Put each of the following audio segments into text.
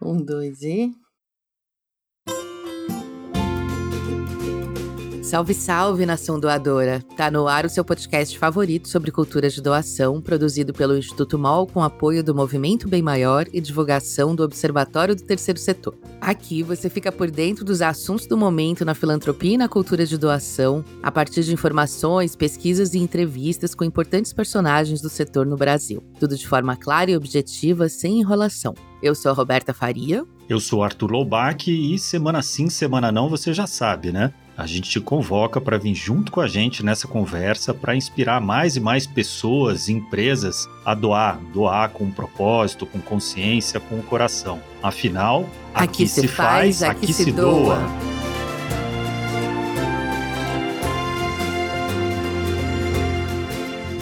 Um, dois e. Salve, salve, nação doadora! Tá no ar o seu podcast favorito sobre cultura de doação, produzido pelo Instituto MOL com apoio do Movimento Bem Maior e divulgação do Observatório do Terceiro Setor. Aqui você fica por dentro dos assuntos do momento na filantropia e na cultura de doação, a partir de informações, pesquisas e entrevistas com importantes personagens do setor no Brasil. Tudo de forma clara e objetiva, sem enrolação. Eu sou a Roberta Faria. Eu sou Arthur Loubach e semana sim, semana não, você já sabe, né? A gente te convoca para vir junto com a gente nessa conversa para inspirar mais e mais pessoas e empresas a doar, doar com propósito, com consciência, com o coração. Afinal, aqui, aqui se faz, aqui, aqui se doa. doa.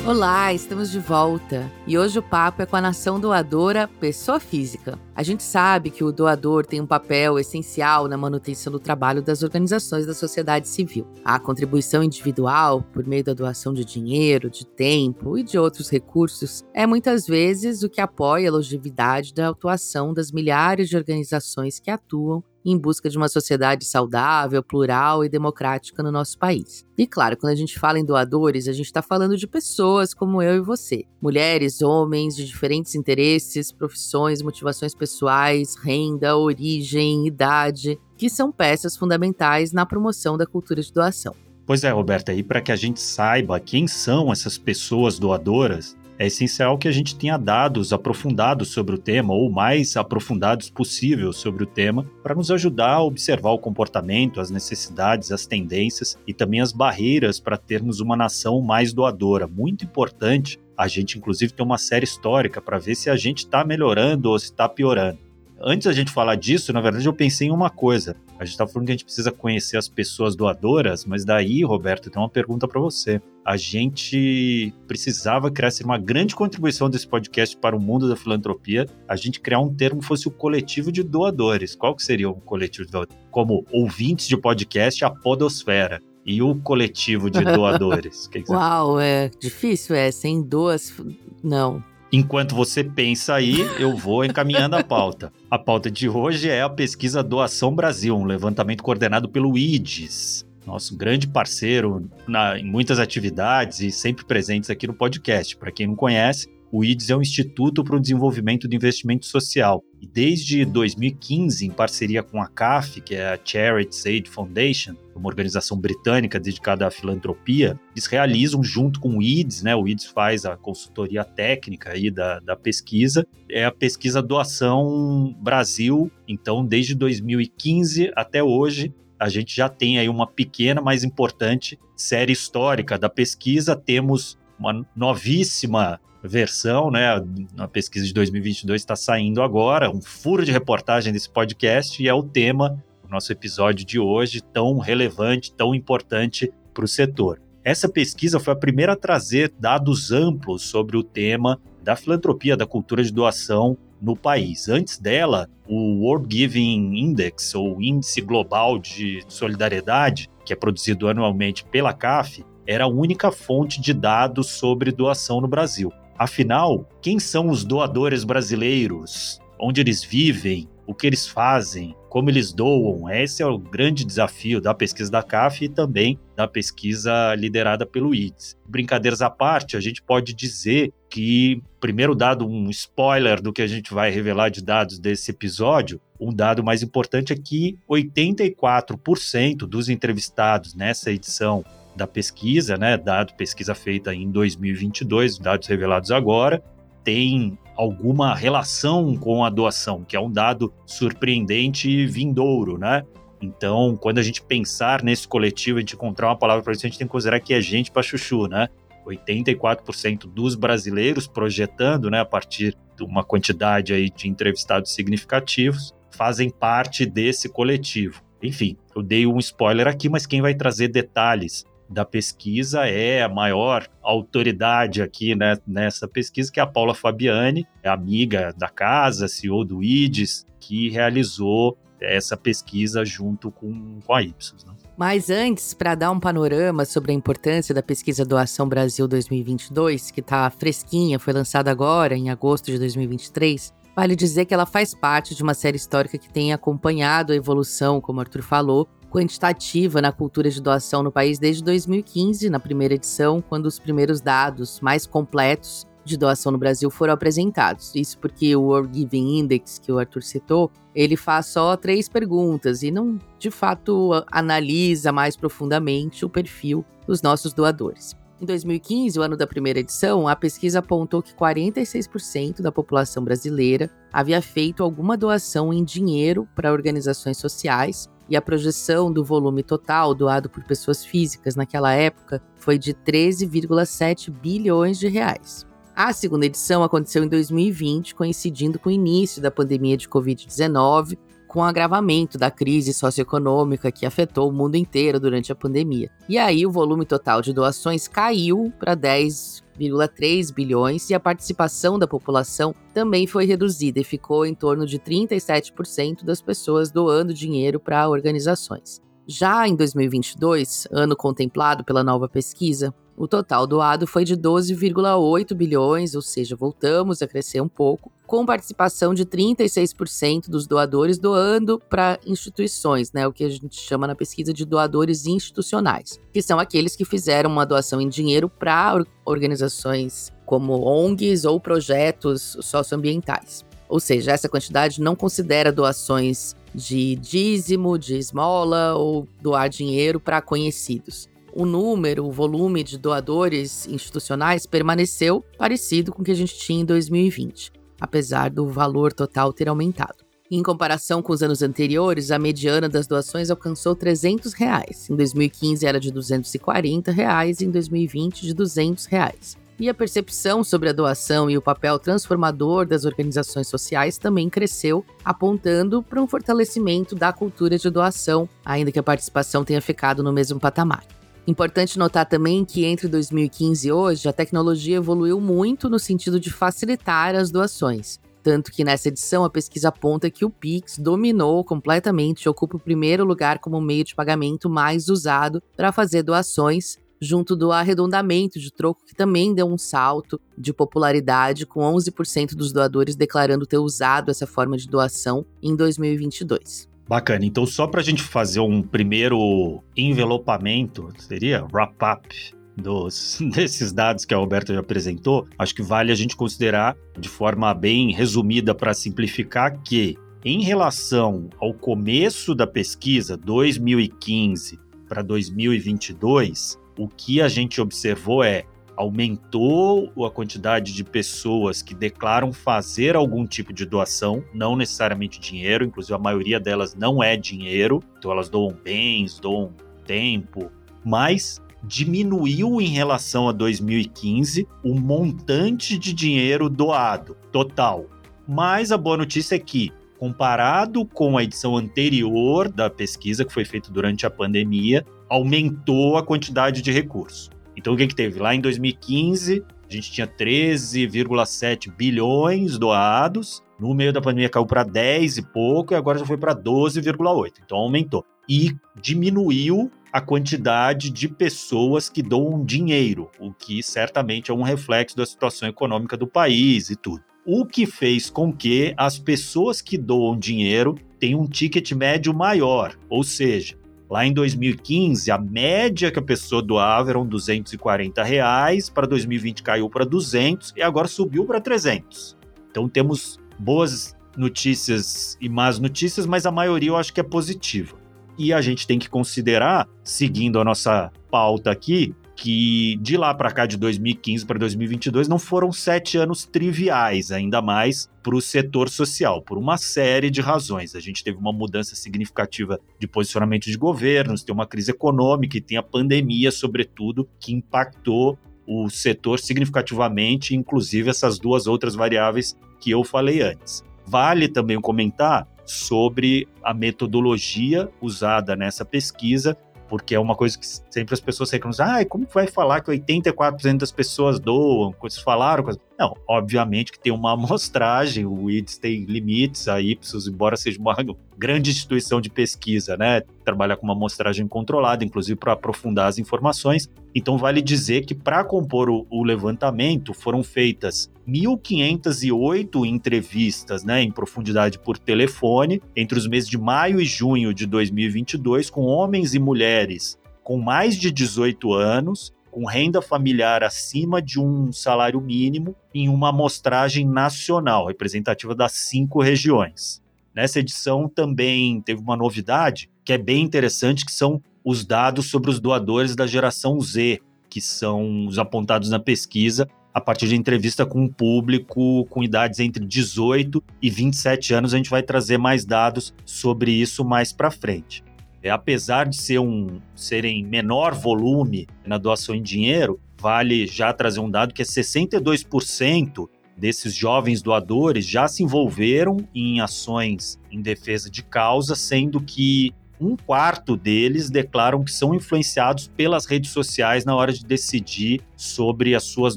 Olá, estamos de volta e hoje o papo é com a nação doadora Pessoa Física. A gente sabe que o doador tem um papel essencial na manutenção do trabalho das organizações da sociedade civil. A contribuição individual, por meio da doação de dinheiro, de tempo e de outros recursos, é muitas vezes o que apoia a longevidade da atuação das milhares de organizações que atuam em busca de uma sociedade saudável, plural e democrática no nosso país. E claro, quando a gente fala em doadores, a gente está falando de pessoas como eu e você. Mulheres, homens de diferentes interesses, profissões, motivações pessoais, renda, origem, idade, que são peças fundamentais na promoção da cultura de doação. Pois é, Roberta, e para que a gente saiba quem são essas pessoas doadoras, é essencial que a gente tenha dados aprofundados sobre o tema, ou mais aprofundados possível sobre o tema, para nos ajudar a observar o comportamento, as necessidades, as tendências e também as barreiras para termos uma nação mais doadora. Muito importante a gente, inclusive, ter uma série histórica para ver se a gente está melhorando ou se está piorando. Antes da gente falar disso, na verdade, eu pensei em uma coisa. A gente está falando que a gente precisa conhecer as pessoas doadoras, mas daí, Roberto, tem uma pergunta para você. A gente precisava criar assim, uma grande contribuição desse podcast para o mundo da filantropia, a gente criar um termo que fosse o coletivo de doadores. Qual que seria o coletivo de doadores? Como ouvintes de podcast, a podosfera e o coletivo de doadores? que que Uau, é difícil, é. Sem duas. Não. Enquanto você pensa aí, eu vou encaminhando a pauta. A pauta de hoje é a pesquisa Doação Brasil, um levantamento coordenado pelo IDES, nosso grande parceiro na, em muitas atividades e sempre presentes aqui no podcast. Para quem não conhece, o IDES é um instituto para o desenvolvimento do investimento social. E desde 2015, em parceria com a CAF, que é a Charities Aid Foundation, uma organização britânica dedicada à filantropia, eles realizam junto com o IDES, né? O IDES faz a consultoria técnica aí da, da pesquisa, é a pesquisa Doação Brasil. Então, desde 2015 até hoje, a gente já tem aí uma pequena, mas importante série histórica da pesquisa. Temos uma novíssima versão, né? A pesquisa de 2022 está saindo agora, um furo de reportagem desse podcast e é o tema do nosso episódio de hoje, tão relevante, tão importante para o setor. Essa pesquisa foi a primeira a trazer dados amplos sobre o tema da filantropia, da cultura de doação no país. Antes dela, o World Giving Index, ou Índice Global de Solidariedade, que é produzido anualmente pela CAF, era a única fonte de dados sobre doação no Brasil. Afinal, quem são os doadores brasileiros? Onde eles vivem? O que eles fazem? Como eles doam? Esse é o grande desafio da pesquisa da CAF e também da pesquisa liderada pelo IDES. Brincadeiras à parte, a gente pode dizer que, primeiro dado um spoiler do que a gente vai revelar de dados desse episódio, um dado mais importante é que 84% dos entrevistados nessa edição da pesquisa, né, dado pesquisa feita em 2022, dados revelados agora, tem alguma relação com a doação, que é um dado surpreendente e vindouro, né? Então, quando a gente pensar nesse coletivo, a gente encontrar uma palavra para isso, a gente tem que considerar que é gente para chuchu, né? 84% dos brasileiros projetando, né, a partir de uma quantidade aí de entrevistados significativos, fazem parte desse coletivo. Enfim, eu dei um spoiler aqui, mas quem vai trazer detalhes da pesquisa é a maior autoridade aqui né, nessa pesquisa, que é a Paula Fabiani, é amiga da casa, CEO do IDES, que realizou essa pesquisa junto com, com a Ipsos. Né? Mas antes, para dar um panorama sobre a importância da pesquisa Doação Brasil 2022, que está fresquinha, foi lançada agora, em agosto de 2023, Vale dizer que ela faz parte de uma série histórica que tem acompanhado a evolução, como o Arthur falou, quantitativa na cultura de doação no país desde 2015, na primeira edição, quando os primeiros dados mais completos de doação no Brasil foram apresentados. Isso porque o World Giving Index, que o Arthur citou, ele faz só três perguntas e não, de fato, analisa mais profundamente o perfil dos nossos doadores. Em 2015, o ano da primeira edição, a pesquisa apontou que 46% da população brasileira havia feito alguma doação em dinheiro para organizações sociais, e a projeção do volume total doado por pessoas físicas naquela época foi de 13,7 bilhões de reais. A segunda edição aconteceu em 2020, coincidindo com o início da pandemia de Covid-19, com o agravamento da crise socioeconômica que afetou o mundo inteiro durante a pandemia. E aí o volume total de doações caiu para 10,3 bilhões e a participação da população também foi reduzida e ficou em torno de 37% das pessoas doando dinheiro para organizações. Já em 2022, ano contemplado pela nova pesquisa, o total doado foi de 12,8 bilhões, ou seja, voltamos a crescer um pouco, com participação de 36% dos doadores doando para instituições, né, o que a gente chama na pesquisa de doadores institucionais, que são aqueles que fizeram uma doação em dinheiro para organizações como ONGs ou projetos socioambientais. Ou seja, essa quantidade não considera doações de dízimo, de esmola ou doar dinheiro para conhecidos o número, o volume de doadores institucionais permaneceu parecido com o que a gente tinha em 2020, apesar do valor total ter aumentado. Em comparação com os anos anteriores, a mediana das doações alcançou 300 reais. Em 2015 era de 240 reais e em 2020 de 200 reais. E a percepção sobre a doação e o papel transformador das organizações sociais também cresceu, apontando para um fortalecimento da cultura de doação, ainda que a participação tenha ficado no mesmo patamar. Importante notar também que entre 2015 e hoje, a tecnologia evoluiu muito no sentido de facilitar as doações. Tanto que nessa edição a pesquisa aponta que o Pix dominou completamente e ocupa o primeiro lugar como meio de pagamento mais usado para fazer doações, junto do arredondamento de troco, que também deu um salto de popularidade, com 11% dos doadores declarando ter usado essa forma de doação em 2022. Bacana. Então, só para a gente fazer um primeiro envelopamento, seria wrap-up dos, desses dados que a Roberta já apresentou, acho que vale a gente considerar de forma bem resumida para simplificar que, em relação ao começo da pesquisa, 2015 para 2022, o que a gente observou é aumentou a quantidade de pessoas que declaram fazer algum tipo de doação, não necessariamente dinheiro, inclusive a maioria delas não é dinheiro, então elas doam bens, doam tempo, mas diminuiu em relação a 2015 o montante de dinheiro doado total. Mas a boa notícia é que, comparado com a edição anterior da pesquisa que foi feita durante a pandemia, aumentou a quantidade de recursos. Então o que, que teve? Lá em 2015, a gente tinha 13,7 bilhões doados. No meio da pandemia caiu para 10 e pouco, e agora já foi para 12,8. Então aumentou. E diminuiu a quantidade de pessoas que doam dinheiro, o que certamente é um reflexo da situação econômica do país e tudo. O que fez com que as pessoas que doam dinheiro tenham um ticket médio maior, ou seja, Lá em 2015, a média que a pessoa doava eram 240 reais, para 2020 caiu para 200 e agora subiu para 300. Então temos boas notícias e más notícias, mas a maioria eu acho que é positiva. E a gente tem que considerar, seguindo a nossa pauta aqui, que de lá para cá, de 2015 para 2022, não foram sete anos triviais, ainda mais para o setor social, por uma série de razões. A gente teve uma mudança significativa de posicionamento de governos, tem uma crise econômica e tem a pandemia, sobretudo, que impactou o setor significativamente, inclusive essas duas outras variáveis que eu falei antes. Vale também comentar sobre a metodologia usada nessa pesquisa porque é uma coisa que sempre as pessoas reclamam, ah, como vai falar que 84% das pessoas doam, vocês falaram? Não, obviamente que tem uma amostragem, o IDS tem limites, a Ipsos, embora seja uma grande instituição de pesquisa, né, trabalhar com uma amostragem controlada, inclusive para aprofundar as informações, então vale dizer que para compor o, o levantamento foram feitas 1.508 entrevistas né, em profundidade por telefone entre os meses de maio e junho de 2022 com homens e mulheres com mais de 18 anos, com renda familiar acima de um salário mínimo, em uma amostragem nacional, representativa das cinco regiões. Nessa edição também teve uma novidade que é bem interessante, que são os dados sobre os doadores da geração Z, que são os apontados na pesquisa a partir de entrevista com um público com idades entre 18 e 27 anos. A gente vai trazer mais dados sobre isso mais para frente. É, apesar de ser um, serem menor volume na doação em dinheiro, vale já trazer um dado que é 62% desses jovens doadores já se envolveram em ações em defesa de causa, sendo que um quarto deles declaram que são influenciados pelas redes sociais na hora de decidir sobre as suas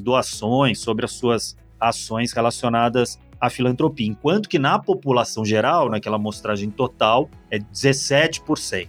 doações, sobre as suas ações relacionadas à filantropia, enquanto que na população geral, naquela amostragem total, é 17%.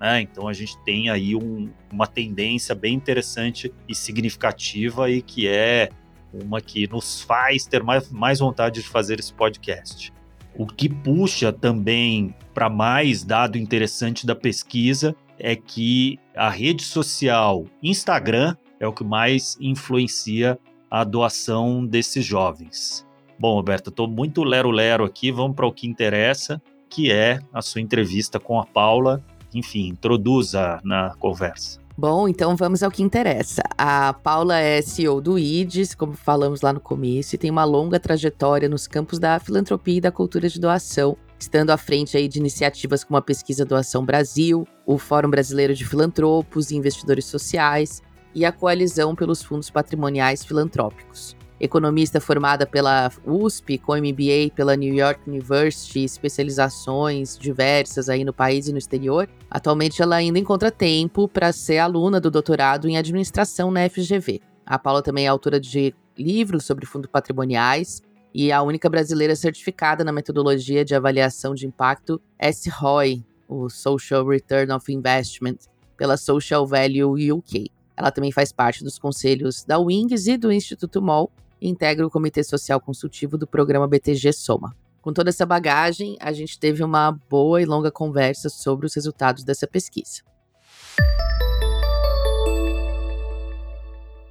Né? Então a gente tem aí um, uma tendência bem interessante e significativa e que é uma que nos faz ter mais, mais vontade de fazer esse podcast. O que puxa também para mais dado interessante da pesquisa é que a rede social Instagram é o que mais influencia a doação desses jovens. Bom, Roberto, estou muito lero-lero aqui, vamos para o que interessa, que é a sua entrevista com a Paula. Enfim, introduza na conversa. Bom, então vamos ao que interessa. A Paula é CEO do IDES, como falamos lá no começo, e tem uma longa trajetória nos campos da filantropia e da cultura de doação, estando à frente aí de iniciativas como a Pesquisa Doação Brasil, o Fórum Brasileiro de Filantropos e Investidores Sociais e a Coalizão pelos Fundos Patrimoniais Filantrópicos economista formada pela USP, com MBA pela New York University, especializações diversas aí no país e no exterior. Atualmente ela ainda encontra tempo para ser aluna do doutorado em administração na FGV. A Paula também é autora de livros sobre fundos patrimoniais e a única brasileira certificada na metodologia de avaliação de impacto SROI, o Social Return of Investment, pela Social Value UK. Ela também faz parte dos conselhos da Wings e do Instituto MOL e integra o Comitê Social Consultivo do programa BTG Soma. Com toda essa bagagem, a gente teve uma boa e longa conversa sobre os resultados dessa pesquisa.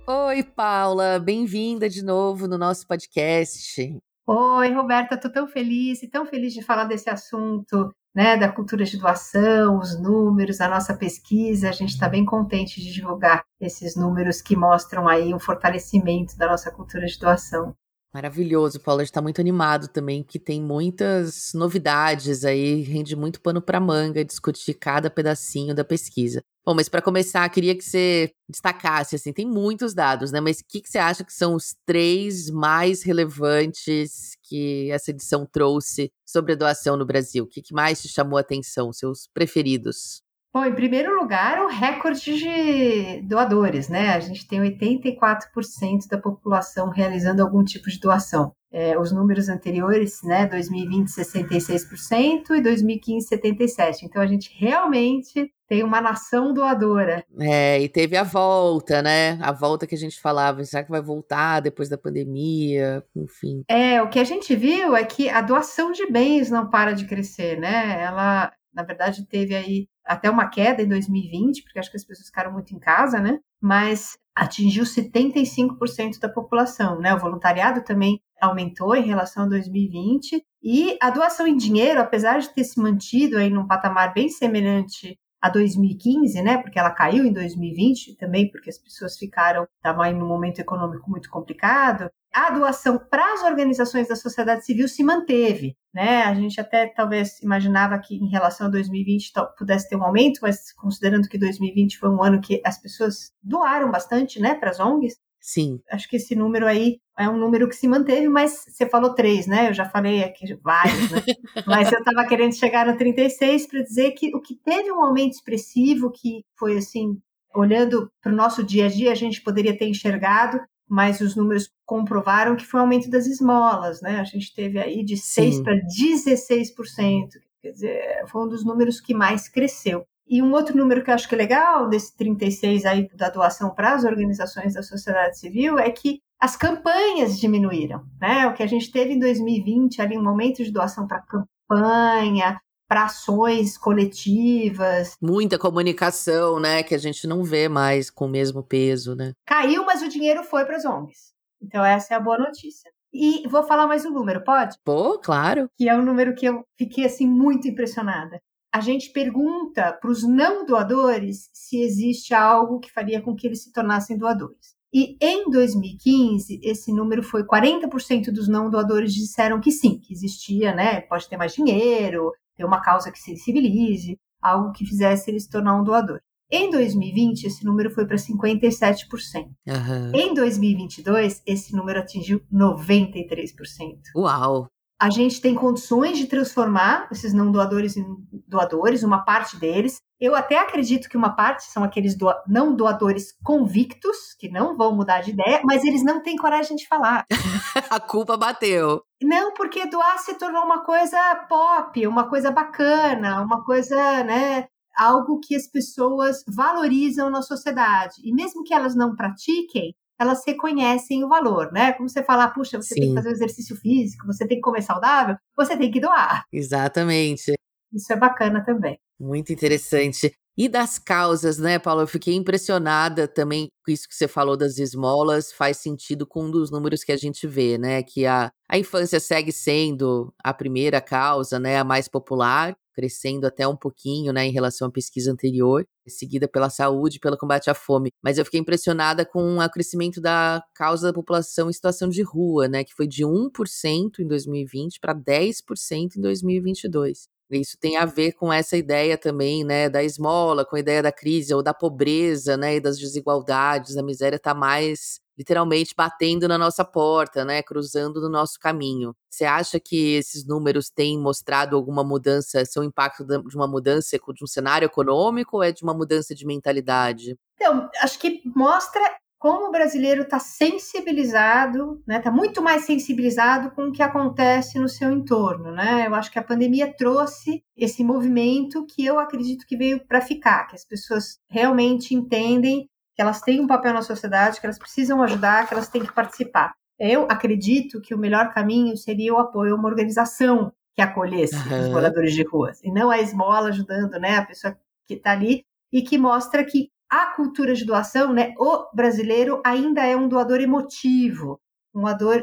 Oi, Paula, bem-vinda de novo no nosso podcast. Oi, Roberta, estou tão feliz e tão feliz de falar desse assunto né, da cultura de doação, os números, a nossa pesquisa, a gente está bem contente de divulgar esses números que mostram aí um fortalecimento da nossa cultura de doação. Maravilhoso, Paulo. A gente está muito animado também, que tem muitas novidades aí, rende muito pano para manga discutir cada pedacinho da pesquisa. Bom, mas para começar, queria que você destacasse, assim, tem muitos dados, né? Mas o que, que você acha que são os três mais relevantes que essa edição trouxe sobre a doação no Brasil? O que, que mais te chamou a atenção, seus preferidos? Bom, em primeiro lugar, o recorde de doadores, né? A gente tem 84% da população realizando algum tipo de doação. É, os números anteriores, né, 2020 66% e 2015 77%. Então a gente realmente tem uma nação doadora. É, e teve a volta, né? A volta que a gente falava, será que vai voltar depois da pandemia? Enfim. É, o que a gente viu é que a doação de bens não para de crescer, né? Ela, na verdade, teve aí até uma queda em 2020, porque acho que as pessoas ficaram muito em casa, né? Mas atingiu 75% da população, né? O voluntariado também aumentou em relação a 2020 e a doação em dinheiro, apesar de ter se mantido aí num patamar bem semelhante a 2015, né? Porque ela caiu em 2020 também, porque as pessoas ficaram, estavam aí num momento econômico muito complicado. A doação para as organizações da sociedade civil se manteve, né? A gente até talvez imaginava que em relação a 2020 pudesse ter um aumento, mas considerando que 2020 foi um ano que as pessoas doaram bastante, né, para as ONGs, Sim. Acho que esse número aí é um número que se manteve, mas você falou três, né? Eu já falei aqui vários, né? mas eu estava querendo chegar no 36 para dizer que o que teve um aumento expressivo, que foi assim, olhando para o nosso dia a dia, a gente poderia ter enxergado, mas os números comprovaram que foi o aumento das esmolas, né? A gente teve aí de 6 para 16%. Quer dizer, foi um dos números que mais cresceu. E um outro número que eu acho que é legal, desse 36 aí da doação para as organizações da sociedade civil, é que as campanhas diminuíram, né? O que a gente teve em 2020 ali um momento de doação para campanha, para ações coletivas. Muita comunicação, né? Que a gente não vê mais com o mesmo peso, né? Caiu, mas o dinheiro foi para as ONGs. Então, essa é a boa notícia. E vou falar mais um número, pode? Pô, claro. Que é um número que eu fiquei assim muito impressionada. A gente pergunta para os não doadores se existe algo que faria com que eles se tornassem doadores. E em 2015, esse número foi 40% dos não doadores disseram que sim, que existia, né? Pode ter mais dinheiro, ter uma causa que sensibilize, algo que fizesse ele se tornar um doador. Em 2020, esse número foi para 57%. Uhum. Em 2022, esse número atingiu 93%. Uau! A gente tem condições de transformar esses não doadores em doadores, uma parte deles. Eu até acredito que uma parte são aqueles doa não doadores convictos, que não vão mudar de ideia, mas eles não têm coragem de falar. a culpa bateu. Não, porque doar se tornou uma coisa pop, uma coisa bacana, uma coisa, né, algo que as pessoas valorizam na sociedade. E mesmo que elas não pratiquem, elas reconhecem o valor, né? Como você falar, puxa, você Sim. tem que fazer um exercício físico, você tem que comer saudável, você tem que doar. Exatamente. Isso é bacana também. Muito interessante. E das causas, né, Paulo? Eu fiquei impressionada também com isso que você falou das esmolas, faz sentido com um dos números que a gente vê, né? Que a, a infância segue sendo a primeira causa, né? A mais popular, crescendo até um pouquinho, né, em relação à pesquisa anterior, seguida pela saúde, pelo combate à fome. Mas eu fiquei impressionada com o crescimento da causa da população em situação de rua, né, que foi de 1% em 2020 para 10% em 2022. Isso tem a ver com essa ideia também, né, da esmola, com a ideia da crise ou da pobreza, né, e das desigualdades, a miséria está mais literalmente batendo na nossa porta, né, cruzando no nosso caminho. Você acha que esses números têm mostrado alguma mudança, são impacto de uma mudança de um cenário econômico ou é de uma mudança de mentalidade? Então, acho que mostra como o brasileiro está sensibilizado, né? Está muito mais sensibilizado com o que acontece no seu entorno, né? Eu acho que a pandemia trouxe esse movimento que eu acredito que veio para ficar, que as pessoas realmente entendem que elas têm um papel na sociedade, que elas precisam ajudar, que elas têm que participar. Eu acredito que o melhor caminho seria o apoio a uma organização que acolhesse uhum. os moradores de ruas, e não a esmola ajudando, né, a pessoa que está ali e que mostra que a cultura de doação, né, o brasileiro ainda é um doador emotivo, um doador,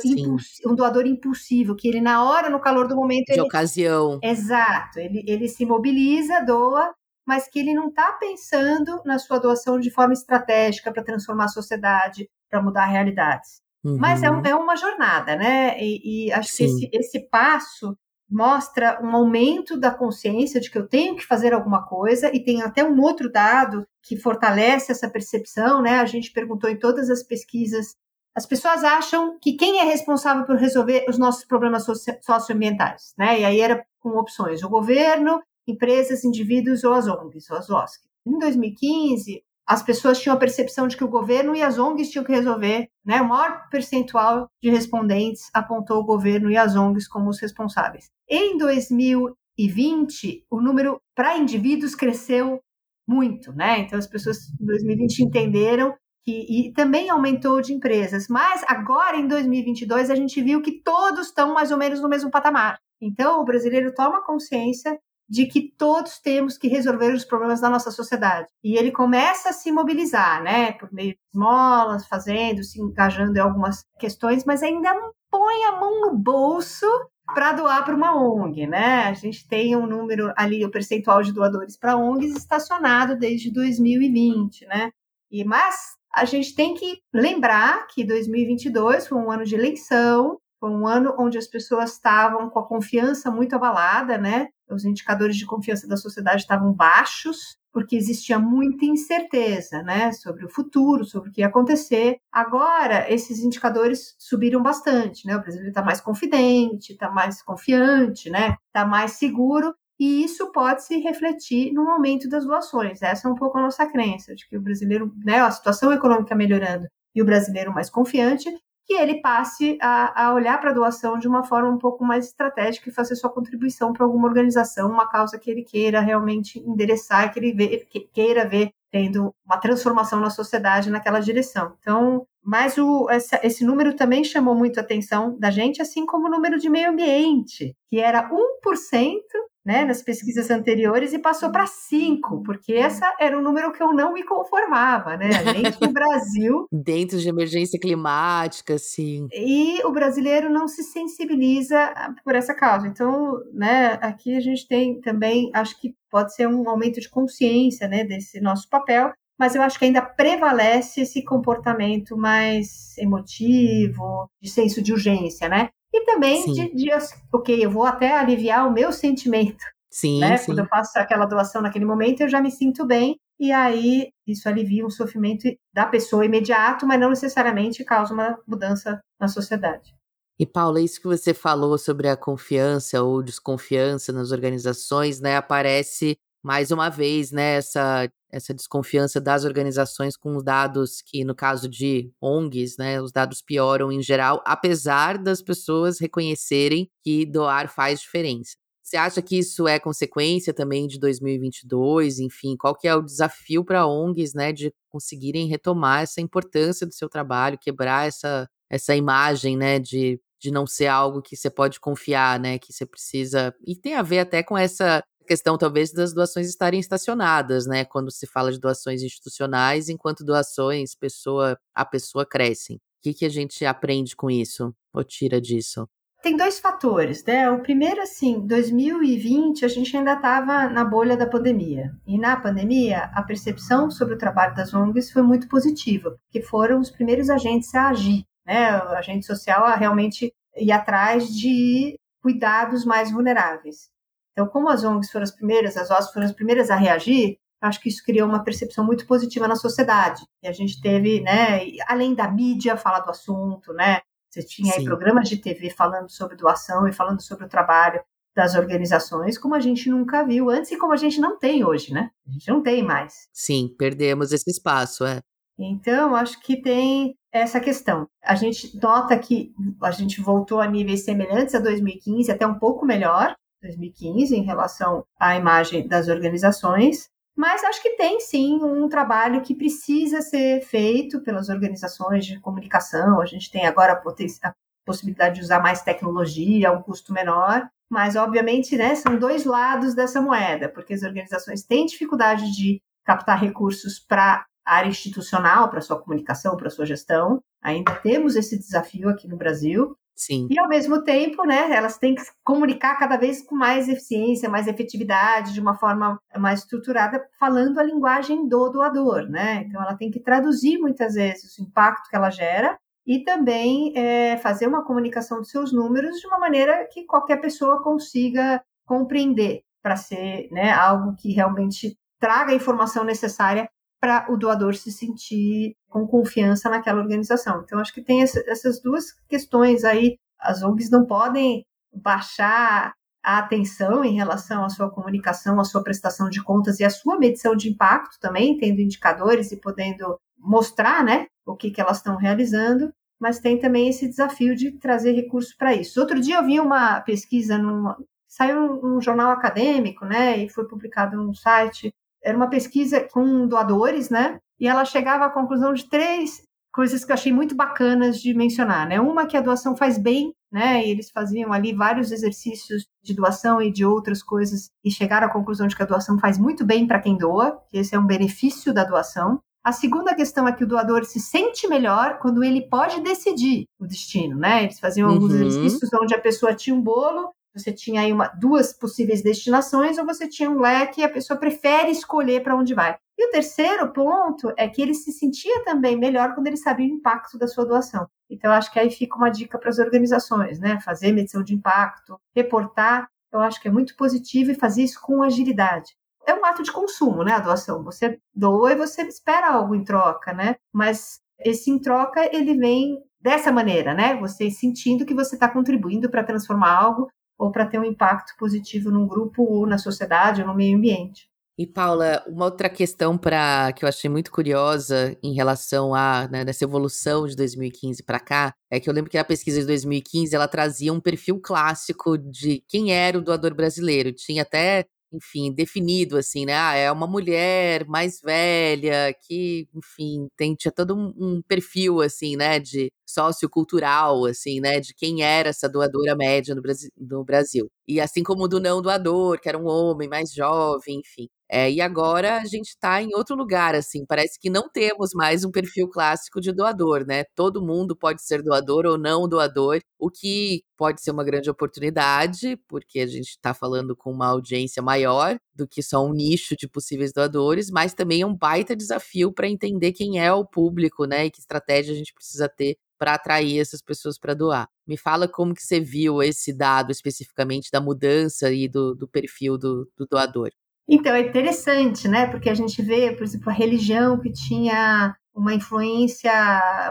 um doador impulsivo, que ele na hora, no calor do momento... De ele... ocasião. Exato, ele, ele se mobiliza, doa, mas que ele não está pensando na sua doação de forma estratégica para transformar a sociedade, para mudar realidades. Uhum. Mas é, um, é, uma jornada, né? E, e acho Sim. que esse, esse passo mostra um aumento da consciência de que eu tenho que fazer alguma coisa, e tem até um outro dado que fortalece essa percepção, né? A gente perguntou em todas as pesquisas. As pessoas acham que quem é responsável por resolver os nossos problemas socioambientais, né? E aí era com opções: o governo, empresas, indivíduos ou as ONGs, ou as OSC. Em 2015, as pessoas tinham a percepção de que o governo e as ONGs tinham que resolver, né? O maior percentual de respondentes apontou o governo e as ONGs como os responsáveis. Em 2020, o número para indivíduos cresceu muito, né? Então as pessoas em 2020 entenderam que e também aumentou de empresas, mas agora em 2022 a gente viu que todos estão mais ou menos no mesmo patamar. Então o brasileiro toma consciência de que todos temos que resolver os problemas da nossa sociedade. E ele começa a se mobilizar, né, por meio de esmolas, fazendo, se engajando em algumas questões, mas ainda não põe a mão no bolso para doar para uma ONG, né? A gente tem um número ali, o percentual de doadores para ONGs estacionado desde 2020, né? E mas a gente tem que lembrar que 2022 foi um ano de eleição, foi um ano onde as pessoas estavam com a confiança muito abalada, né? Os indicadores de confiança da sociedade estavam baixos, porque existia muita incerteza, né, sobre o futuro, sobre o que ia acontecer. Agora, esses indicadores subiram bastante, né? O brasileiro está mais confidente, está mais confiante, né? Está mais seguro. E isso pode se refletir no aumento das doações. Essa é um pouco a nossa crença, de que o brasileiro, né, a situação econômica melhorando e o brasileiro mais confiante, que ele passe a, a olhar para a doação de uma forma um pouco mais estratégica e fazer sua contribuição para alguma organização, uma causa que ele queira realmente endereçar, que ele vê, que queira ver tendo uma transformação na sociedade naquela direção. Então, mas o, essa, esse número também chamou muito a atenção da gente, assim como o número de meio ambiente, que era 1% né, nas pesquisas anteriores e passou para 5, porque essa era um número que eu não me conformava, né? Gente no Brasil. Dentro de emergência climática, sim. E o brasileiro não se sensibiliza por essa causa. Então, né, aqui a gente tem também, acho que pode ser um aumento de consciência, né, desse nosso papel, mas eu acho que ainda prevalece esse comportamento mais emotivo, de senso de urgência, né? E também de, de, ok, eu vou até aliviar o meu sentimento. Sim, né? sim. Quando eu faço aquela doação naquele momento, eu já me sinto bem, e aí isso alivia um sofrimento da pessoa imediato, mas não necessariamente causa uma mudança na sociedade. E Paula, isso que você falou sobre a confiança ou desconfiança nas organizações, né, aparece mais uma vez, né, essa, essa desconfiança das organizações com os dados que, no caso de ONGs, né, os dados pioram em geral, apesar das pessoas reconhecerem que doar faz diferença. Você acha que isso é consequência também de 2022? Enfim, qual que é o desafio para ONGs, né, de conseguirem retomar essa importância do seu trabalho, quebrar essa, essa imagem, né, de, de não ser algo que você pode confiar, né, que você precisa... E tem a ver até com essa questão talvez das doações estarem estacionadas, né? Quando se fala de doações institucionais, enquanto doações pessoa a pessoa crescem. O que, que a gente aprende com isso ou tira disso? Tem dois fatores, né? O primeiro, assim, 2020 a gente ainda estava na bolha da pandemia. E na pandemia, a percepção sobre o trabalho das ONGs foi muito positiva, porque foram os primeiros agentes a agir, né? O agente social a realmente ir atrás de cuidados mais vulneráveis. Então, como as ONGs foram as primeiras, as OSS foram as primeiras a reagir, acho que isso criou uma percepção muito positiva na sociedade. E a gente teve, né, além da mídia falar do assunto, né, você tinha aí programas de TV falando sobre doação e falando sobre o trabalho das organizações, como a gente nunca viu antes e como a gente não tem hoje, né? A gente não tem mais. Sim, perdemos esse espaço, é. Então, acho que tem essa questão. A gente nota que a gente voltou a níveis semelhantes a 2015, até um pouco melhor, 2015 em relação à imagem das organizações, mas acho que tem sim um trabalho que precisa ser feito pelas organizações de comunicação. A gente tem agora a, possibilidade de usar mais tecnologia a um custo menor, mas obviamente né, são dois lados dessa moeda, porque as organizações têm dificuldade de captar recursos para a área institucional, para sua comunicação, para sua gestão. Ainda temos esse desafio aqui no Brasil, Sim. E ao mesmo tempo, né, elas têm que comunicar cada vez com mais eficiência, mais efetividade, de uma forma mais estruturada, falando a linguagem do doador, né? Então ela tem que traduzir muitas vezes o impacto que ela gera e também é, fazer uma comunicação dos seus números de uma maneira que qualquer pessoa consiga compreender, para ser né, algo que realmente traga a informação necessária para o doador se sentir com confiança naquela organização. Então, acho que tem essas duas questões aí. As ONGs não podem baixar a atenção em relação à sua comunicação, à sua prestação de contas e à sua medição de impacto também, tendo indicadores e podendo mostrar né, o que, que elas estão realizando, mas tem também esse desafio de trazer recursos para isso. Outro dia eu vi uma pesquisa, numa, saiu num jornal acadêmico, né, e foi publicado num site era uma pesquisa com doadores, né? E ela chegava à conclusão de três coisas que eu achei muito bacanas de mencionar, né? Uma que a doação faz bem, né? E eles faziam ali vários exercícios de doação e de outras coisas e chegaram à conclusão de que a doação faz muito bem para quem doa, que esse é um benefício da doação. A segunda questão é que o doador se sente melhor quando ele pode decidir o destino, né? Eles faziam alguns uhum. exercícios onde a pessoa tinha um bolo você tinha aí uma, duas possíveis destinações ou você tinha um leque e a pessoa prefere escolher para onde vai. E o terceiro ponto é que ele se sentia também melhor quando ele sabia o impacto da sua doação. Então, acho que aí fica uma dica para as organizações, né? Fazer medição de impacto, reportar, eu acho que é muito positivo e fazer isso com agilidade. É um ato de consumo, né? A doação. Você doa e você espera algo em troca, né? Mas esse em troca, ele vem dessa maneira, né? Você sentindo que você está contribuindo para transformar algo ou para ter um impacto positivo num grupo ou na sociedade ou no meio ambiente. E Paula, uma outra questão para que eu achei muito curiosa em relação a né, nessa evolução de 2015 para cá é que eu lembro que a pesquisa de 2015 ela trazia um perfil clássico de quem era o doador brasileiro. Tinha até enfim, definido assim, né? Ah, é uma mulher mais velha que, enfim, tem tinha todo um, um perfil assim, né, de sociocultural, assim, né, de quem era essa doadora média no Brasil, no Brasil. E assim como do não doador, que era um homem mais jovem, enfim. É, e agora a gente está em outro lugar, assim, parece que não temos mais um perfil clássico de doador, né? Todo mundo pode ser doador ou não doador, o que pode ser uma grande oportunidade, porque a gente está falando com uma audiência maior do que só um nicho de possíveis doadores, mas também é um baita desafio para entender quem é o público, né? E que estratégia a gente precisa ter para atrair essas pessoas para doar. Me fala como que você viu esse dado especificamente da mudança e do, do perfil do, do doador. Então, é interessante, né? Porque a gente vê, por exemplo, a religião que tinha uma influência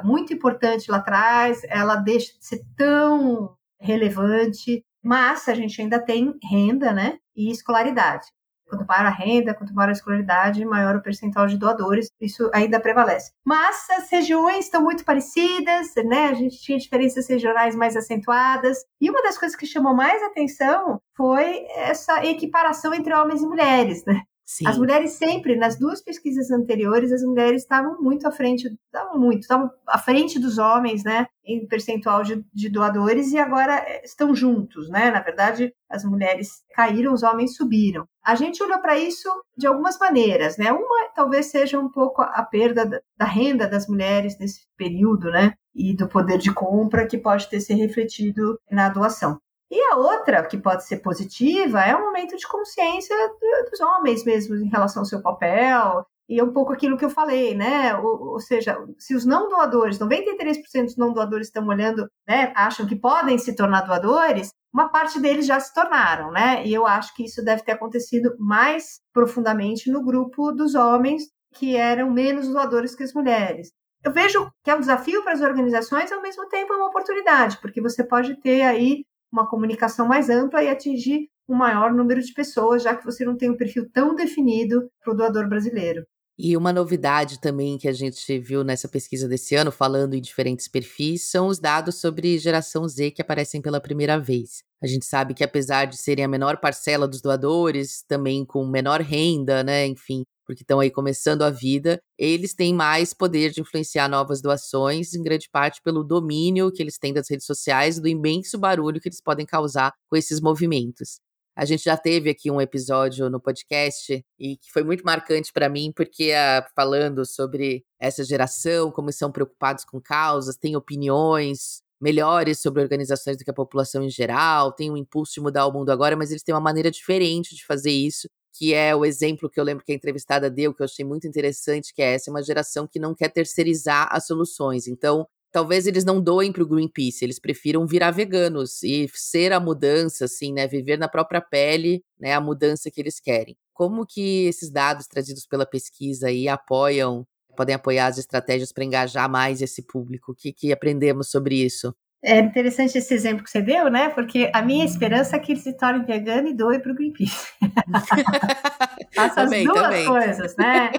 muito importante lá atrás, ela deixa de ser tão relevante, mas a gente ainda tem renda, né? E escolaridade. Quanto maior a renda, quanto maior a escolaridade, maior o percentual de doadores, isso ainda prevalece. Mas as regiões estão muito parecidas, né? A gente tinha diferenças regionais mais acentuadas. E uma das coisas que chamou mais atenção foi essa equiparação entre homens e mulheres, né? Sim. As mulheres sempre, nas duas pesquisas anteriores, as mulheres estavam muito à frente, estavam muito, estavam à frente dos homens, né, em percentual de, de, doadores e agora eh, estão juntos, né? Na verdade, as mulheres caíram, os homens subiram. A gente olhou para isso de algumas maneiras, né? Uma talvez seja um pouco a perda da, da renda das mulheres nesse período, né? E do poder de compra que pode ter se refletido na doação. E a outra, que pode ser positiva, é um momento de consciência dos homens mesmo em relação ao seu papel. E é um pouco aquilo que eu falei, né? Ou, ou seja, se os não doadores, 93% dos não doadores estão olhando, né, acham que podem se tornar doadores, uma parte deles já se tornaram, né? E eu acho que isso deve ter acontecido mais profundamente no grupo dos homens que eram menos doadores que as mulheres. Eu vejo que é um desafio para as organizações, ao mesmo tempo é uma oportunidade, porque você pode ter aí uma comunicação mais ampla e atingir um maior número de pessoas, já que você não tem um perfil tão definido para o doador brasileiro. E uma novidade também que a gente viu nessa pesquisa desse ano, falando em diferentes perfis, são os dados sobre geração Z que aparecem pela primeira vez. A gente sabe que, apesar de serem a menor parcela dos doadores, também com menor renda, né, enfim, porque estão aí começando a vida, eles têm mais poder de influenciar novas doações, em grande parte pelo domínio que eles têm das redes sociais e do imenso barulho que eles podem causar com esses movimentos. A gente já teve aqui um episódio no podcast e que foi muito marcante para mim, porque uh, falando sobre essa geração, como são preocupados com causas, têm opiniões melhores sobre organizações do que a população em geral, tem um impulso de mudar o mundo agora, mas eles têm uma maneira diferente de fazer isso que é o exemplo que eu lembro que a entrevistada deu, que eu achei muito interessante, que é essa é uma geração que não quer terceirizar as soluções. Então, talvez eles não doem para o Greenpeace, eles prefiram virar veganos e ser a mudança, assim, né, viver na própria pele, né, a mudança que eles querem. Como que esses dados trazidos pela pesquisa aí apoiam, podem apoiar as estratégias para engajar mais esse público? O que, que aprendemos sobre isso? É interessante esse exemplo que você deu, né? Porque a minha esperança é que ele se torne vegano e doe para o Greenpeace. Faça as duas também. coisas, né?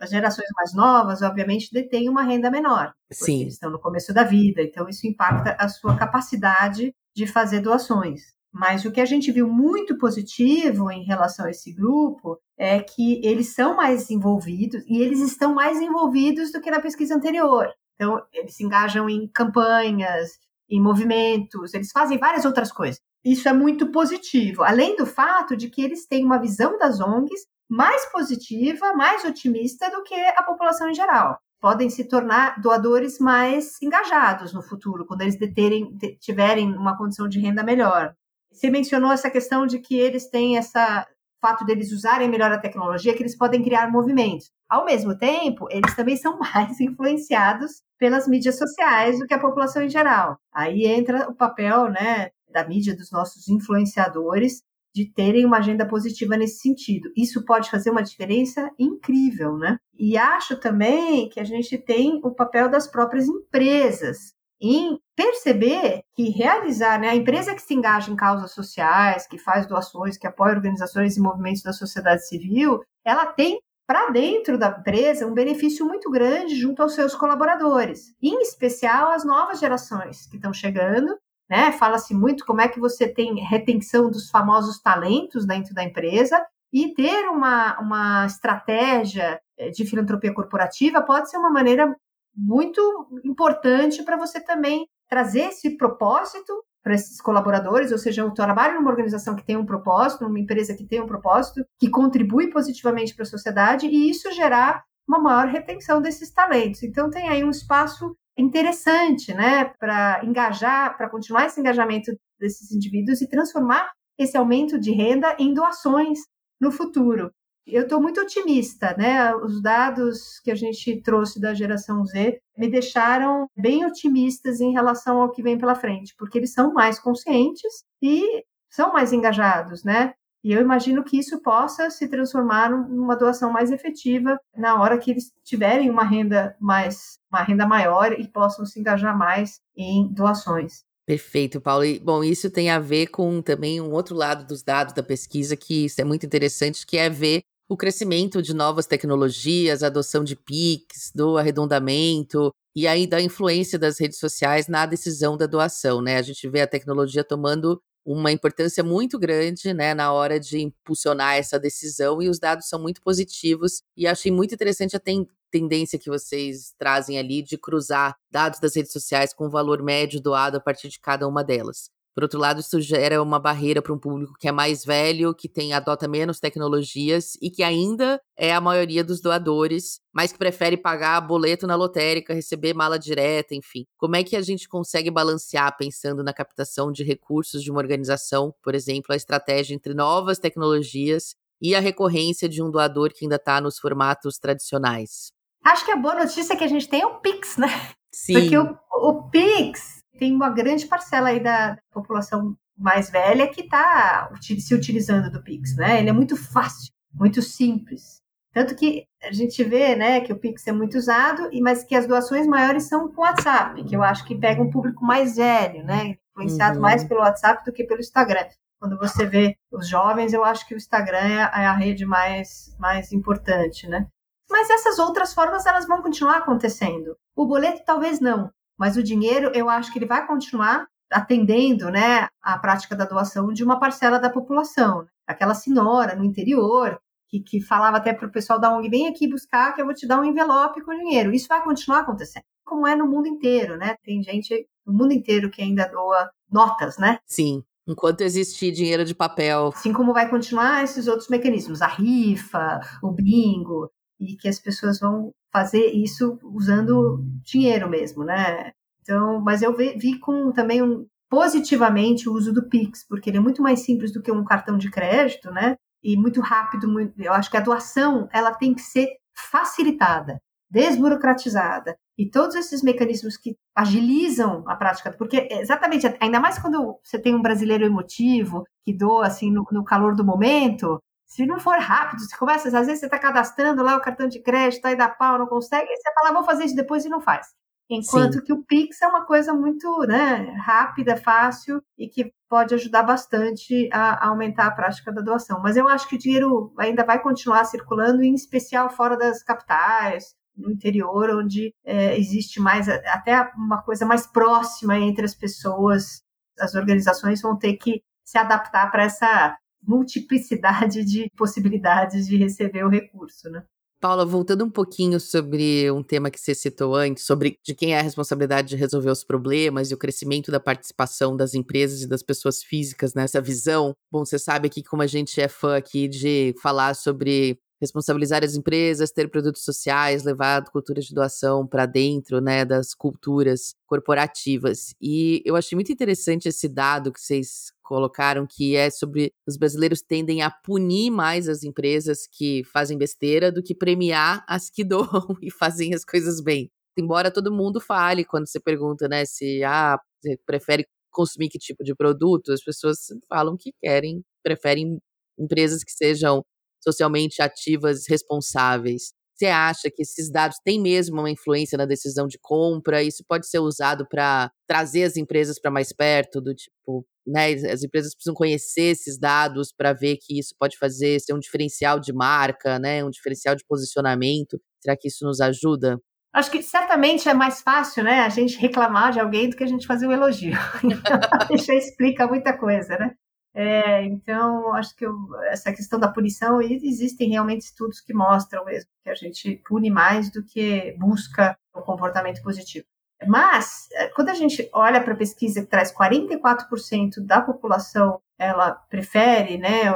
As gerações mais novas, obviamente, detêm uma renda menor. Sim. Eles estão no começo da vida, então isso impacta a sua capacidade de fazer doações. Mas o que a gente viu muito positivo em relação a esse grupo é que eles são mais envolvidos e eles estão mais envolvidos do que na pesquisa anterior. Então, eles se engajam em campanhas, em movimentos, eles fazem várias outras coisas. Isso é muito positivo, além do fato de que eles têm uma visão das ONGs mais positiva, mais otimista do que a população em geral. Podem se tornar doadores mais engajados no futuro, quando eles deterem, tiverem uma condição de renda melhor. Você mencionou essa questão de que eles têm essa fato deles usarem melhor a tecnologia, que eles podem criar movimentos. Ao mesmo tempo, eles também são mais influenciados pelas mídias sociais do que a população em geral. Aí entra o papel né, da mídia, dos nossos influenciadores, de terem uma agenda positiva nesse sentido. Isso pode fazer uma diferença incrível, né? E acho também que a gente tem o papel das próprias empresas em perceber que realizar, né, a empresa que se engaja em causas sociais, que faz doações, que apoia organizações e movimentos da sociedade civil, ela tem para dentro da empresa um benefício muito grande junto aos seus colaboradores, em especial as novas gerações que estão chegando, né? Fala-se muito como é que você tem retenção dos famosos talentos dentro da empresa e ter uma, uma estratégia eh, de filantropia corporativa pode ser uma maneira muito importante para você também trazer esse propósito para esses colaboradores, ou seja, eu trabalho numa organização que tem um propósito, numa empresa que tem um propósito, que contribui positivamente para a sociedade e isso gerar uma maior retenção desses talentos. Então tem aí um espaço interessante, né, para engajar, para continuar esse engajamento desses indivíduos e transformar esse aumento de renda em doações no futuro. Eu estou muito otimista, né? Os dados que a gente trouxe da geração Z me deixaram bem otimistas em relação ao que vem pela frente, porque eles são mais conscientes e são mais engajados, né? E eu imagino que isso possa se transformar numa doação mais efetiva na hora que eles tiverem uma renda mais, uma renda maior e possam se engajar mais em doações. Perfeito, Paulo. E, bom, isso tem a ver com também um outro lado dos dados da pesquisa, que é muito interessante, que é ver o crescimento de novas tecnologias, a adoção de PIX, do arredondamento, e aí da influência das redes sociais na decisão da doação, né? A gente vê a tecnologia tomando uma importância muito grande, né, na hora de impulsionar essa decisão e os dados são muito positivos e achei muito interessante a ten tendência que vocês trazem ali de cruzar dados das redes sociais com o valor médio doado a partir de cada uma delas. Por outro lado, isso gera uma barreira para um público que é mais velho, que tem adota menos tecnologias e que ainda é a maioria dos doadores, mas que prefere pagar boleto na lotérica, receber mala direta, enfim. Como é que a gente consegue balancear pensando na captação de recursos de uma organização, por exemplo, a estratégia entre novas tecnologias e a recorrência de um doador que ainda está nos formatos tradicionais? Acho que a boa notícia é que a gente tem o Pix, né? Sim. Porque o, o Pix tem uma grande parcela aí da, da população mais velha que está se utilizando do Pix, né? Ele é muito fácil, muito simples. Tanto que a gente vê, né, que o Pix é muito usado, mas que as doações maiores são com o WhatsApp, que eu acho que pega um público mais velho, né, influenciado uhum. mais pelo WhatsApp do que pelo Instagram. Quando você vê os jovens, eu acho que o Instagram é a, é a rede mais, mais importante, né? Mas essas outras formas, elas vão continuar acontecendo. O boleto talvez não, mas o dinheiro, eu acho que ele vai continuar atendendo né, a prática da doação de uma parcela da população. Aquela senhora no interior que, que falava até para o pessoal da ONG, vem aqui buscar que eu vou te dar um envelope com dinheiro. Isso vai continuar acontecendo, como é no mundo inteiro, né? Tem gente no mundo inteiro que ainda doa notas, né? Sim. Enquanto existir dinheiro de papel. Assim como vai continuar esses outros mecanismos, a rifa, o bingo, e que as pessoas vão fazer isso usando dinheiro mesmo, né? Então, mas eu vi, vi com também um, positivamente o uso do Pix, porque ele é muito mais simples do que um cartão de crédito, né? E muito rápido, muito, eu acho que a doação ela tem que ser facilitada, desburocratizada e todos esses mecanismos que agilizam a prática, porque exatamente, ainda mais quando você tem um brasileiro emotivo que doa assim no, no calor do momento, se não for rápido, você começa, às vezes você está cadastrando lá o cartão de crédito, aí dá pau, não consegue, aí você fala, vou fazer isso depois e não faz. Enquanto Sim. que o Pix é uma coisa muito né, rápida, fácil e que pode ajudar bastante a, aumentar a prática da doação. Mas eu acho que o dinheiro ainda vai continuar circulando, em especial fora das capitais, no interior, onde é, existe mais até uma coisa mais próxima entre as pessoas. As organizações vão ter que se adaptar para essa multiplicidade de possibilidades de receber o recurso, né? Paula, voltando um pouquinho sobre um tema que você citou antes, sobre de quem é a responsabilidade de resolver os problemas e o crescimento da participação das empresas e das pessoas físicas nessa visão. Bom, você sabe aqui como a gente é fã aqui de falar sobre responsabilizar as empresas, ter produtos sociais, levar a cultura de doação para dentro, né, das culturas corporativas. E eu achei muito interessante esse dado que vocês colocaram, que é sobre os brasileiros tendem a punir mais as empresas que fazem besteira do que premiar as que doam e fazem as coisas bem. Embora todo mundo fale quando você pergunta, né, se ah, você prefere consumir que tipo de produto, as pessoas falam que querem, preferem empresas que sejam socialmente ativas, responsáveis. Você acha que esses dados têm mesmo uma influência na decisão de compra? Isso pode ser usado para trazer as empresas para mais perto, do tipo, né? As empresas precisam conhecer esses dados para ver que isso pode fazer ser um diferencial de marca, né? Um diferencial de posicionamento. Será que isso nos ajuda? Acho que certamente é mais fácil, né, a gente reclamar de alguém do que a gente fazer um elogio. Isso explica muita coisa, né? É, então, acho que eu, essa questão da punição, existem realmente estudos que mostram mesmo que a gente pune mais do que busca o comportamento positivo. Mas, é, quando a gente olha para a pesquisa que traz 44% da população, ela prefere né,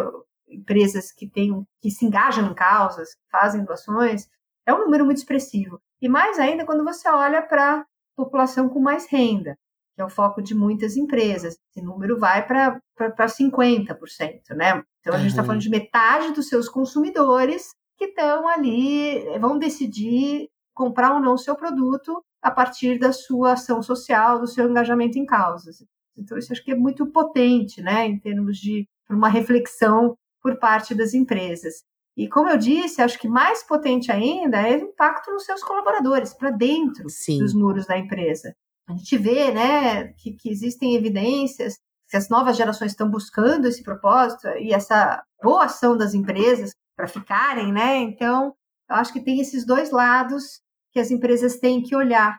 empresas que, têm, que se engajam em causas, que fazem doações, é um número muito expressivo. E mais ainda quando você olha para a população com mais renda, que é o foco de muitas empresas. Esse número vai para 50%, né? Então a gente está falando de metade dos seus consumidores que estão ali, vão decidir comprar ou não o seu produto a partir da sua ação social, do seu engajamento em causas. Então isso acho que é muito potente, né, em termos de uma reflexão por parte das empresas. E como eu disse, acho que mais potente ainda é o impacto nos seus colaboradores, para dentro Sim. dos muros da empresa. A gente vê né, que, que existem evidências que as novas gerações estão buscando esse propósito e essa boa ação das empresas para ficarem, né? Então, eu acho que tem esses dois lados que as empresas têm que olhar,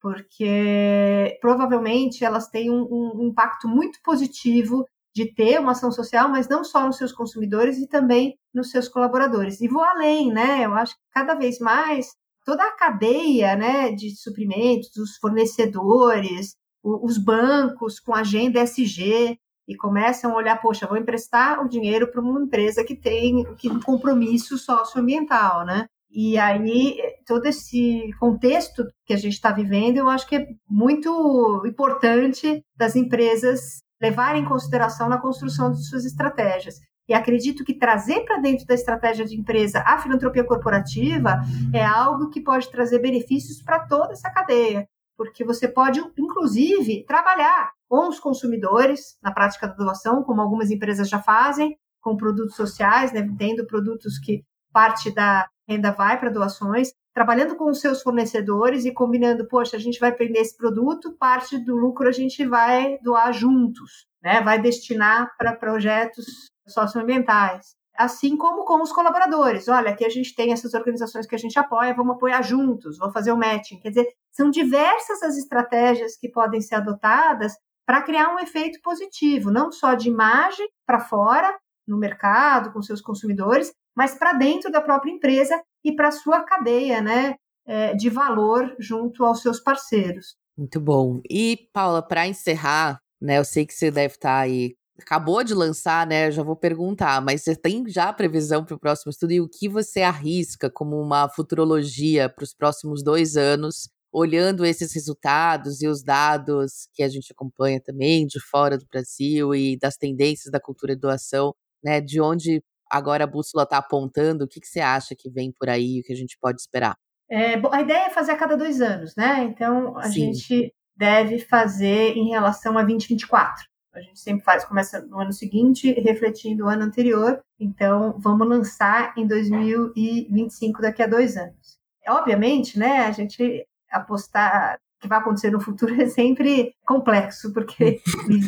porque provavelmente elas têm um, um impacto muito positivo de ter uma ação social, mas não só nos seus consumidores e também nos seus colaboradores. E vou além, né? Eu acho que cada vez mais toda a cadeia, né, de suprimentos, os fornecedores, os bancos com agenda SG e começam a olhar, poxa, vou emprestar o dinheiro para uma empresa que tem que um compromisso socioambiental, né? E aí, todo esse contexto que a gente está vivendo, eu acho que é muito importante das empresas levar em consideração na construção de suas estratégias. E acredito que trazer para dentro da estratégia de empresa a filantropia corporativa é algo que pode trazer benefícios para toda essa cadeia, porque você pode, inclusive, trabalhar com os consumidores na prática da doação, como algumas empresas já fazem, com produtos sociais, né, tendo produtos que parte da renda vai para doações, trabalhando com os seus fornecedores e combinando, poxa, a gente vai prender esse produto, parte do lucro a gente vai doar juntos, né? Vai destinar para projetos socioambientais. Assim como com os colaboradores. Olha, aqui a gente tem essas organizações que a gente apoia, vamos apoiar juntos, vou fazer o matching. Quer dizer, são diversas as estratégias que podem ser adotadas para criar um efeito positivo, não só de imagem para fora, no mercado, com seus consumidores, mas para dentro da própria empresa e para a sua cadeia né, é, de valor junto aos seus parceiros. Muito bom. E, Paula, para encerrar, né, eu sei que você deve estar tá aí. Acabou de lançar, né? Eu já vou perguntar, mas você tem já previsão para o próximo estudo e o que você arrisca como uma futurologia para os próximos dois anos, olhando esses resultados e os dados que a gente acompanha também de fora do Brasil e das tendências da cultura de doação, né? De onde agora a bússola está apontando, o que, que você acha que vem por aí, o que a gente pode esperar? É, bom, a ideia é fazer a cada dois anos, né? Então a Sim. gente deve fazer em relação a 2024. A gente sempre faz, começa no ano seguinte, refletindo o ano anterior. Então, vamos lançar em 2025, daqui a dois anos. Obviamente, né, a gente apostar que vai acontecer no futuro é sempre complexo, porque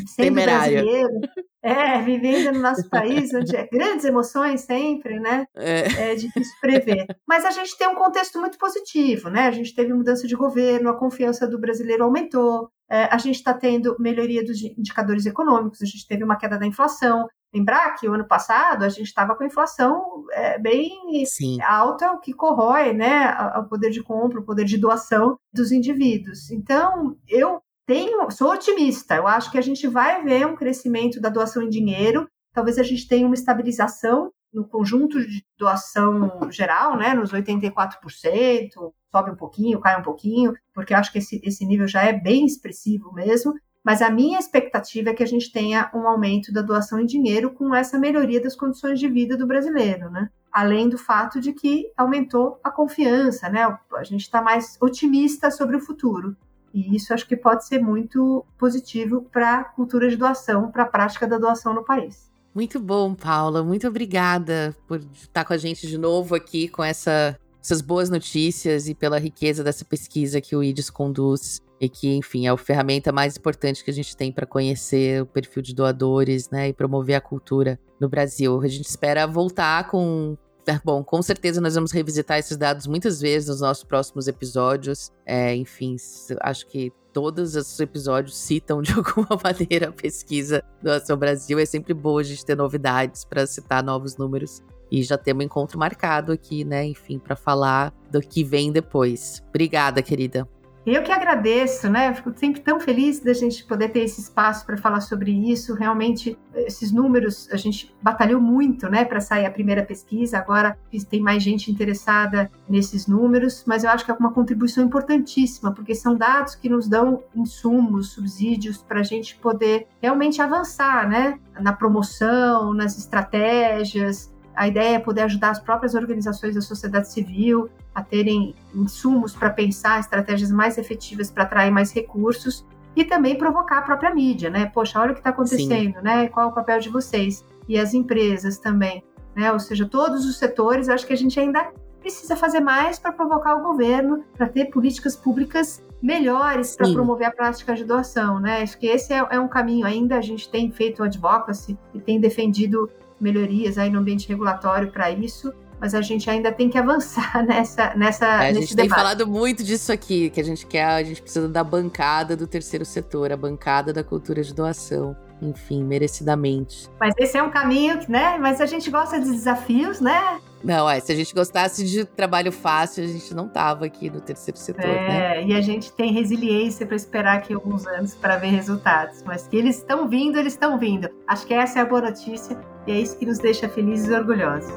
sempre brasileiro, é, vivendo no nosso país, onde é grandes emoções sempre, né? É. é difícil prever. Mas a gente tem um contexto muito positivo, né? A gente teve mudança de governo, a confiança do brasileiro aumentou, é, a gente está tendo melhoria dos indicadores econômicos, a gente teve uma queda da inflação, Lembrar que o ano passado a gente estava com a inflação é, bem Sim. alta, o que corrói né, o poder de compra, o poder de doação dos indivíduos. Então, eu tenho, sou otimista. Eu acho que a gente vai ver um crescimento da doação em dinheiro. Talvez a gente tenha uma estabilização no conjunto de doação geral, né, nos 84%, sobe um pouquinho, cai um pouquinho, porque acho que esse, esse nível já é bem expressivo mesmo. Mas a minha expectativa é que a gente tenha um aumento da doação em dinheiro com essa melhoria das condições de vida do brasileiro, né? Além do fato de que aumentou a confiança, né? A gente está mais otimista sobre o futuro. E isso acho que pode ser muito positivo para a cultura de doação, para a prática da doação no país. Muito bom, Paula. Muito obrigada por estar com a gente de novo aqui com essa, essas boas notícias e pela riqueza dessa pesquisa que o IDES conduz e que, enfim, é a ferramenta mais importante que a gente tem para conhecer o perfil de doadores, né, e promover a cultura no Brasil. A gente espera voltar com É, bom, com certeza nós vamos revisitar esses dados muitas vezes nos nossos próximos episódios. É, enfim, acho que todos esses episódios citam de alguma maneira a pesquisa do Ação Brasil. É sempre bom a gente ter novidades para citar novos números. E já temos um encontro marcado aqui, né? Enfim, para falar do que vem depois. Obrigada, querida. Eu que agradeço, né? fico sempre tão feliz da gente poder ter esse espaço para falar sobre isso. Realmente, esses números, a gente batalhou muito, né, para sair a primeira pesquisa. Agora tem mais gente interessada nesses números, mas eu acho que é uma contribuição importantíssima, porque são dados que nos dão insumos, subsídios para a gente poder realmente avançar, né, na promoção, nas estratégias, a ideia é poder ajudar as próprias organizações da sociedade civil a terem insumos para pensar estratégias mais efetivas para atrair mais recursos e também provocar a própria mídia, né? Poxa, olha o que está acontecendo, Sim. né? Qual é o papel de vocês e as empresas também, né? Ou seja, todos os setores. Acho que a gente ainda precisa fazer mais para provocar o governo para ter políticas públicas melhores para promover a prática de doação, né? Acho que esse é, é, um caminho ainda. A gente tem feito advocacy e tem defendido melhorias aí no ambiente regulatório para isso, mas a gente ainda tem que avançar nessa nessa é, A gente tem falado muito disso aqui, que a gente quer, a gente precisa da bancada do terceiro setor, a bancada da cultura de doação. Enfim, merecidamente. Mas esse é um caminho, né? Mas a gente gosta de desafios, né? Não, é, se a gente gostasse de trabalho fácil, a gente não tava aqui no terceiro setor, é, né? e a gente tem resiliência para esperar aqui alguns anos para ver resultados. Mas que eles estão vindo, eles estão vindo. Acho que essa é a boa notícia e é isso que nos deixa felizes e orgulhosos.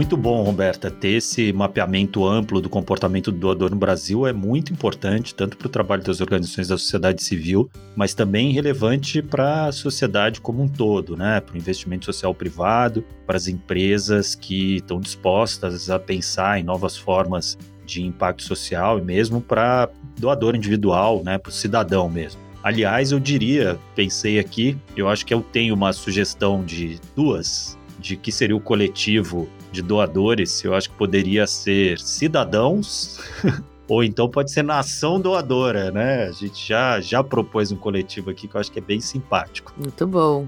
Muito bom, Roberta. Ter esse mapeamento amplo do comportamento do doador no Brasil é muito importante, tanto para o trabalho das organizações da sociedade civil, mas também relevante para a sociedade como um todo, né? Para o investimento social privado, para as empresas que estão dispostas a pensar em novas formas de impacto social e mesmo para doador individual, né? Para o cidadão mesmo. Aliás, eu diria, pensei aqui, eu acho que eu tenho uma sugestão de duas de que seria o coletivo de doadores, eu acho que poderia ser cidadãos. ou então pode ser nação doadora, né? A gente já, já propôs um coletivo aqui que eu acho que é bem simpático. Muito bom.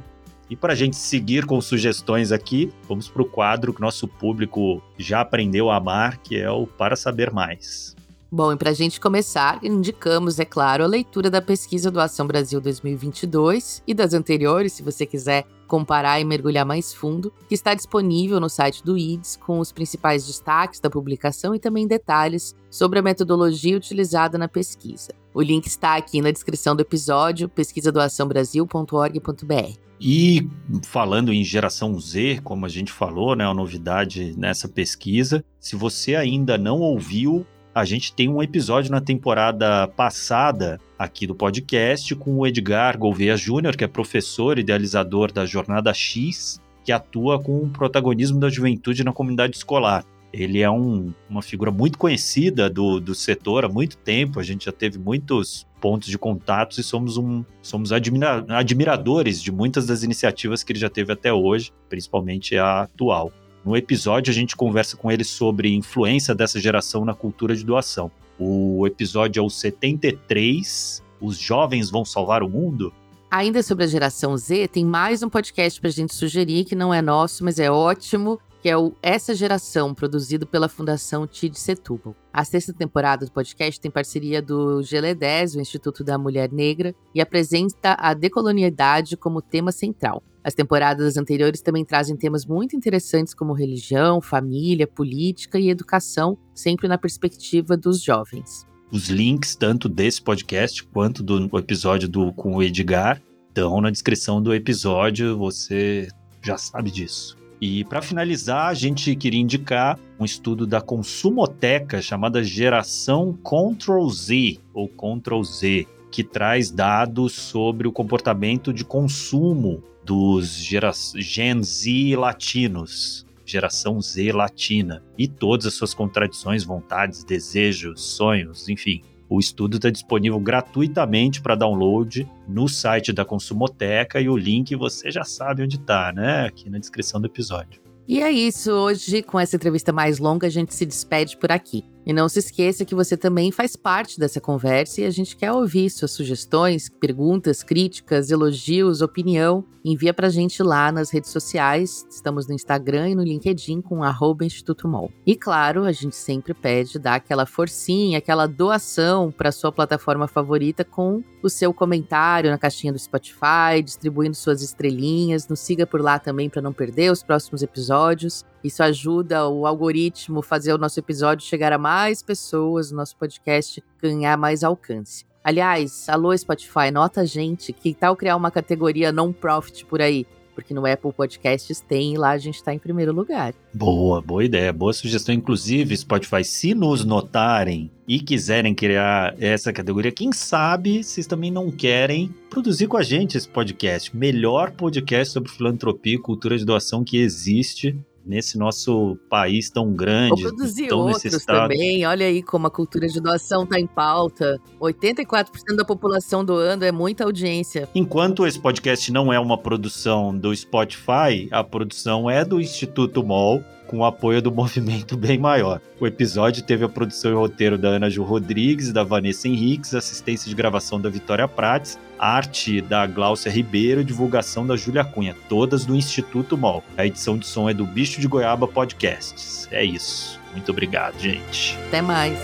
E para a gente seguir com sugestões aqui, vamos para o quadro que nosso público já aprendeu a amar, que é o Para Saber Mais. Bom, e para a gente começar, indicamos, é claro, a leitura da pesquisa do Ação Brasil 2022 e das anteriores, se você quiser comparar e mergulhar mais fundo, que está disponível no site do IDES com os principais destaques da publicação e também detalhes sobre a metodologia utilizada na pesquisa. O link está aqui na descrição do episódio, pesquisadoaçãobrasil.org.br. E falando em geração Z, como a gente falou, né, a novidade nessa pesquisa, se você ainda não ouviu, a gente tem um episódio na temporada passada aqui do podcast com o Edgar Gouveia Júnior, que é professor idealizador da Jornada X, que atua com o protagonismo da juventude na comunidade escolar. Ele é um, uma figura muito conhecida do, do setor há muito tempo, a gente já teve muitos pontos de contatos e somos, um, somos admira, admiradores de muitas das iniciativas que ele já teve até hoje, principalmente a atual. No episódio, a gente conversa com ele sobre influência dessa geração na cultura de doação. O episódio é o 73, Os Jovens Vão Salvar o Mundo. Ainda sobre a geração Z, tem mais um podcast para a gente sugerir, que não é nosso, mas é ótimo, que é o Essa Geração, produzido pela Fundação TID Setúbal. A sexta temporada do podcast tem parceria do GLE10, o Instituto da Mulher Negra, e apresenta a decolonialidade como tema central. As temporadas anteriores também trazem temas muito interessantes como religião, família, política e educação, sempre na perspectiva dos jovens. Os links, tanto desse podcast quanto do episódio do, com o Edgar, estão na descrição do episódio, você já sabe disso. E para finalizar, a gente queria indicar um estudo da Consumoteca chamada Geração Ctrl Z ou Ctrl Z, que traz dados sobre o comportamento de consumo dos gera Gen Z latinos, geração Z latina, e todas as suas contradições, vontades, desejos, sonhos, enfim. O estudo está disponível gratuitamente para download no site da Consumoteca e o link você já sabe onde está, né? Aqui na descrição do episódio. E é isso. Hoje, com essa entrevista mais longa, a gente se despede por aqui. E não se esqueça que você também faz parte dessa conversa e a gente quer ouvir suas sugestões, perguntas, críticas, elogios, opinião. Envia pra gente lá nas redes sociais. Estamos no Instagram e no LinkedIn com arroba Instituto Mol. E claro, a gente sempre pede dar aquela forcinha, aquela doação para sua plataforma favorita com o seu comentário na caixinha do Spotify, distribuindo suas estrelinhas. Nos siga por lá também para não perder os próximos episódios. Isso ajuda o algoritmo fazer o nosso episódio chegar a mais pessoas, o nosso podcast ganhar mais alcance. Aliás, alô Spotify, nota a gente, que tal criar uma categoria non-profit por aí? Porque no Apple Podcasts tem e lá a gente está em primeiro lugar. Boa, boa ideia, boa sugestão. Inclusive, Spotify, se nos notarem e quiserem criar essa categoria, quem sabe vocês também não querem produzir com a gente esse podcast. Melhor podcast sobre filantropia e cultura de doação que existe nesse nosso país tão grande, Vou produzir tão outros necessitado. também. Olha aí como a cultura de doação está em pauta. 84% da população doando é muita audiência. Enquanto esse podcast não é uma produção do Spotify, a produção é do Instituto MOL, com o apoio do movimento bem maior. O episódio teve a produção e roteiro da Ana Ju Rodrigues, da Vanessa Henriques, assistência de gravação da Vitória Prates, arte da Gláucia Ribeiro divulgação da Júlia Cunha, todas do Instituto MOL. A edição de som é do Bicho de Goiaba Podcasts. É isso. Muito obrigado, gente. Até mais.